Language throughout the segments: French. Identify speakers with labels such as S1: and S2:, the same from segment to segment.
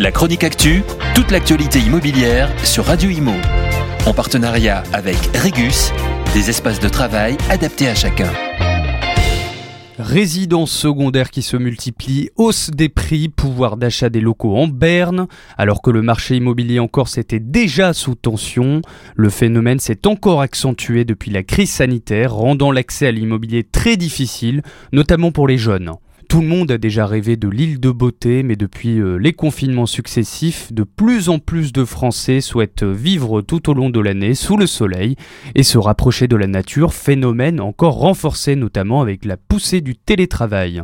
S1: La chronique actu, toute l'actualité immobilière sur Radio Imo. En partenariat avec Regus, des espaces de travail adaptés à chacun.
S2: Résidences secondaires qui se multiplient, hausse des prix, pouvoir d'achat des locaux en berne. Alors que le marché immobilier en Corse était déjà sous tension, le phénomène s'est encore accentué depuis la crise sanitaire, rendant l'accès à l'immobilier très difficile, notamment pour les jeunes. Tout le monde a déjà rêvé de l'île de beauté, mais depuis euh, les confinements successifs, de plus en plus de Français souhaitent vivre tout au long de l'année sous le soleil et se rapprocher de la nature, phénomène encore renforcé notamment avec la poussée du télétravail.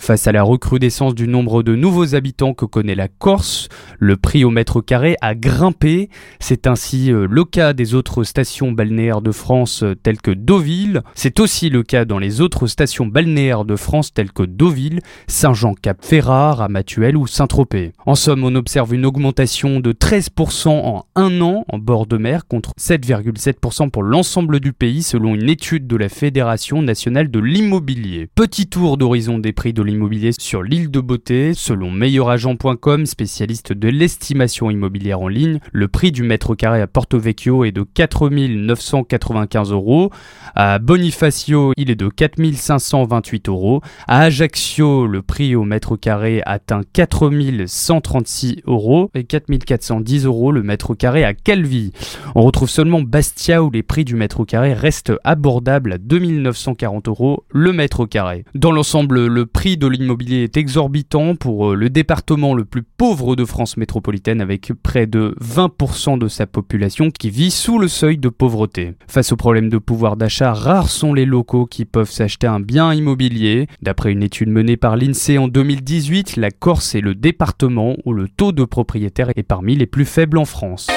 S2: Face à la recrudescence du nombre de nouveaux habitants que connaît la Corse, le prix au mètre carré a grimpé. C'est ainsi euh, le cas des autres stations balnéaires de France euh, telles que Deauville. C'est aussi le cas dans les autres stations balnéaires de France telles que Deauville, Saint-Jean-Cap-Ferrat, Amatuel ou Saint-Tropez. En somme, on observe une augmentation de 13% en un an en bord de mer contre 7,7% pour l'ensemble du pays selon une étude de la Fédération nationale de l'immobilier. Petit tour d'horizon des prix de immobilier sur l'île de Beauté. Selon meilleuragent.com, spécialiste de l'estimation immobilière en ligne, le prix du mètre carré à Porto Vecchio est de 4 995 euros. À Bonifacio, il est de 4 528 euros. À Ajaccio, le prix au mètre carré atteint 4 136 euros et 4 410 euros le mètre carré à Calvi. On retrouve seulement Bastia où les prix du mètre carré restent abordables à 2 940 euros le mètre carré. Dans l'ensemble, le prix de l'immobilier est exorbitant pour euh, le département le plus pauvre de France métropolitaine avec près de 20% de sa population qui vit sous le seuil de pauvreté. Face au problème de pouvoir d'achat, rares sont les locaux qui peuvent s'acheter un bien immobilier. D'après une étude menée par l'INSEE en 2018, la Corse est le département où le taux de propriétaires est parmi les plus faibles en France.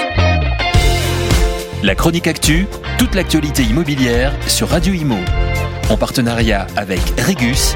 S1: La chronique actu, toute l'actualité immobilière sur Radio Imo. En partenariat avec Regus,